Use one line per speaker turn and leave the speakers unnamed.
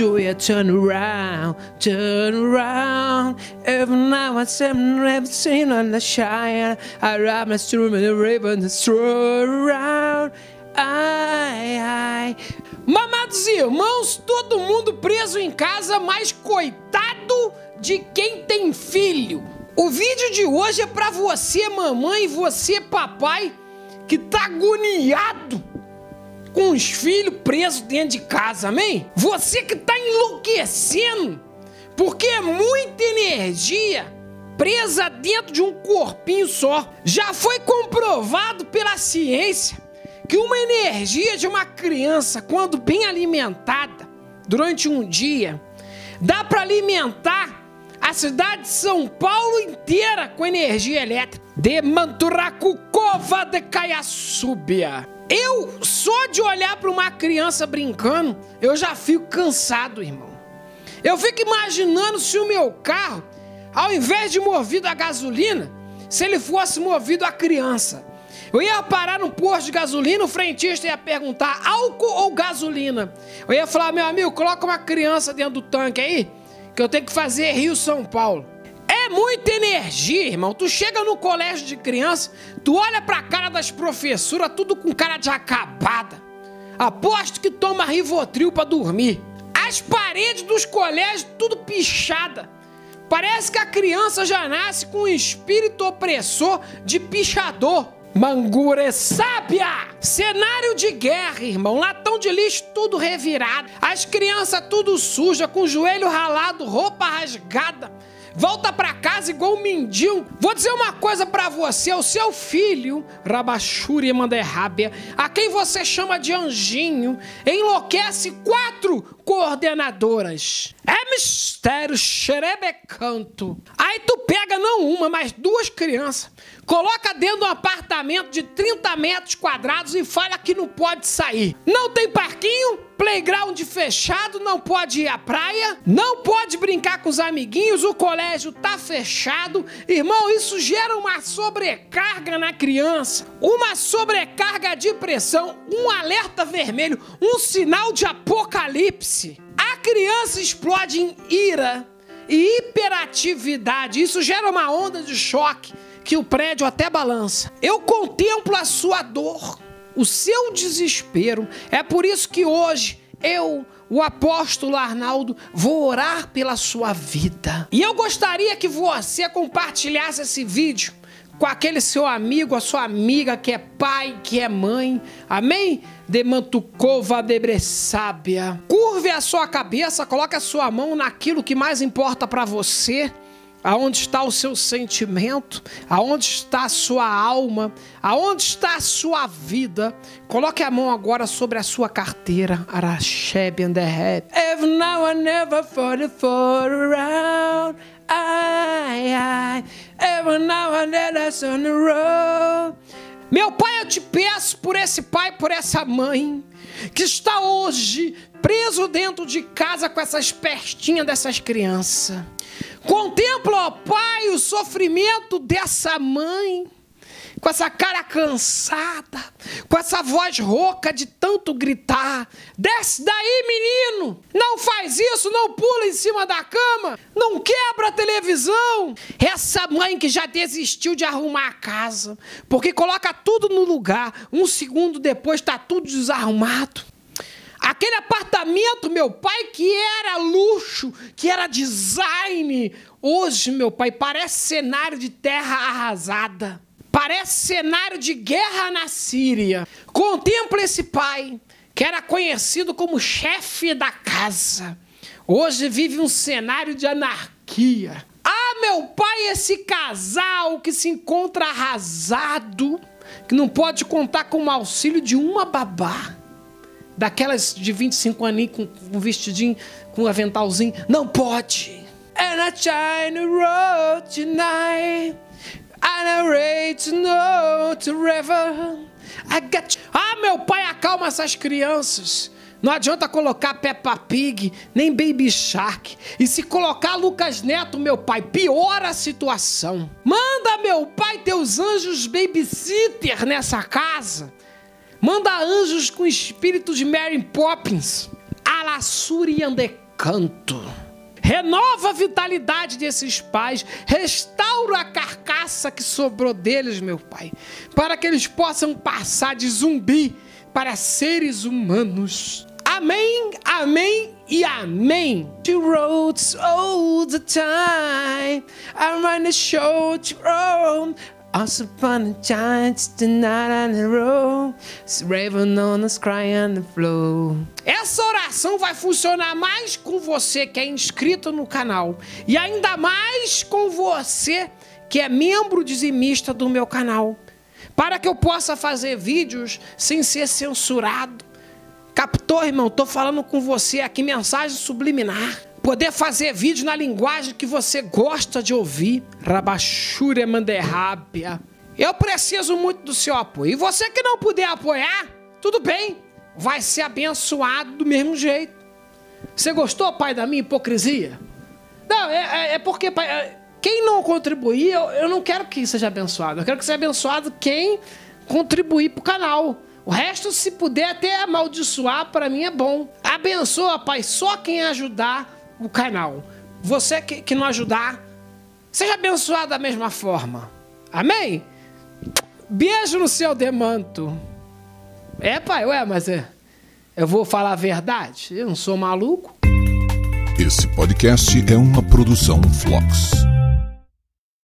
you turn around, turn around? Every now and then, I've seen on the shine. I ride my stream in the river and throw around. Ai, ai. Mamados irmãos, todo mundo preso em casa, mas coitado de quem tem filho. O vídeo de hoje é para você, mamãe, e você, papai, que tá agoniado com os filhos presos dentro de casa, amém? Você que tá enlouquecendo, porque é muita energia presa dentro de um corpinho só. Já foi comprovado pela ciência que uma energia de uma criança, quando bem alimentada durante um dia, dá para alimentar a cidade de São Paulo inteira com energia elétrica. De Manturacucova de Caiaçúbia. Eu, só de olhar para uma criança brincando, eu já fico cansado, irmão. Eu fico imaginando se o meu carro, ao invés de movido a gasolina, se ele fosse movido a criança. Eu ia parar no posto de gasolina, o frentista ia perguntar álcool ou gasolina. Eu ia falar, meu amigo, coloca uma criança dentro do tanque aí, que eu tenho que fazer Rio São Paulo. É muita energia, irmão. Tu chega no colégio de criança, tu olha pra cara das professoras, tudo com cara de acabada. Aposto que toma Rivotril pra dormir. As paredes dos colégios tudo pichada. Parece que a criança já nasce com um espírito opressor de pichador. Mangure sábia! Cenário de guerra, irmão. Latão de lixo tudo revirado. As crianças tudo suja, com joelho ralado, roupa rasgada. Volta pra casa igual um mendigo. Vou dizer uma coisa para você: o seu filho, Rabachuri Manderrábia, a quem você chama de anjinho, enlouquece quatro coordenadoras. É mistério, xerebecanto. Aí tu pega não uma, mas duas crianças, coloca dentro de um apartamento de 30 metros quadrados e fala que não pode sair. Não tem parquinho? playground fechado, não pode ir à praia, não pode brincar com os amiguinhos, o colégio tá fechado. Irmão, isso gera uma sobrecarga na criança, uma sobrecarga de pressão, um alerta vermelho, um sinal de apocalipse. A criança explode em ira e hiperatividade. Isso gera uma onda de choque que o prédio até balança. Eu contemplo a sua dor o seu desespero. É por isso que hoje eu, o apóstolo Arnaldo, vou orar pela sua vida. E eu gostaria que você compartilhasse esse vídeo com aquele seu amigo, a sua amiga que é pai, que é mãe. Amém? Demantucova debressábia. Curve a sua cabeça, coloque a sua mão naquilo que mais importa para você Aonde está o seu sentimento? Aonde está a sua alma? Aonde está a sua vida? Coloque a mão agora sobre a sua carteira. Arasheb and the head. If now I never for for around. I, I, ever now I never on the road. Meu pai, eu te peço por esse pai, por essa mãe, que está hoje preso dentro de casa com essas pestinhas dessas crianças. Contempla, ó Pai, o sofrimento dessa mãe, com essa cara cansada, com essa voz rouca de tanto gritar. Desce daí, menino! Não faz isso, não pula em cima da cama, não quebra a televisão. Essa mãe que já desistiu de arrumar a casa, porque coloca tudo no lugar, um segundo depois está tudo desarrumado. Aquele apartamento, meu pai, que era luxo, que era design, hoje, meu pai, parece cenário de terra arrasada. Parece cenário de guerra na Síria. Contempla esse pai, que era conhecido como chefe da casa. Hoje vive um cenário de anarquia. Ah, meu pai, esse casal que se encontra arrasado, que não pode contar com o auxílio de uma babá daquelas de 25 aninhos com, um vestidinho, com um aventalzinho. Não pode. And I shine road tonight. And I ready to know to. I got you. Ah, meu pai, acalma essas crianças. Não adianta colocar Peppa Pig, nem Baby Shark. E se colocar Lucas Neto, meu pai, piora a situação. Manda, meu pai, teus anjos babysitter nessa casa. Manda anjos com espírito de Mary Poppins. Alassuri canto. Renova a vitalidade desses pais, restaura a carcaça que sobrou deles, meu Pai, para que eles possam passar de zumbi para seres humanos. Amém, amém e amém. She wrote all the time. Once upon a time, the night on the road, raven on the cry on the floor. Essa oração vai funcionar mais com você que é inscrito no canal e ainda mais com você que é membro dizimista do meu canal, para que eu possa fazer vídeos sem ser censurado. Captou, irmão? Tô falando com você aqui mensagem subliminar poder fazer vídeo na linguagem que você gosta de ouvir. Rabachure manderrábia. Eu preciso muito do seu apoio. E você que não puder apoiar, tudo bem. Vai ser abençoado do mesmo jeito. Você gostou, pai, da minha hipocrisia? Não, é, é, é porque, pai, é, quem não contribuir, eu, eu não quero que seja abençoado. Eu quero que seja abençoado quem contribuir para o canal. O resto, se puder até amaldiçoar, para mim é bom. Abençoa, pai, só quem ajudar o canal. Você que, que não ajudar, seja abençoado da mesma forma. Amém? Beijo no seu demanto. É, pai, ué, mas é, eu vou falar a verdade. Eu não sou maluco.
Esse podcast é uma produção Flux.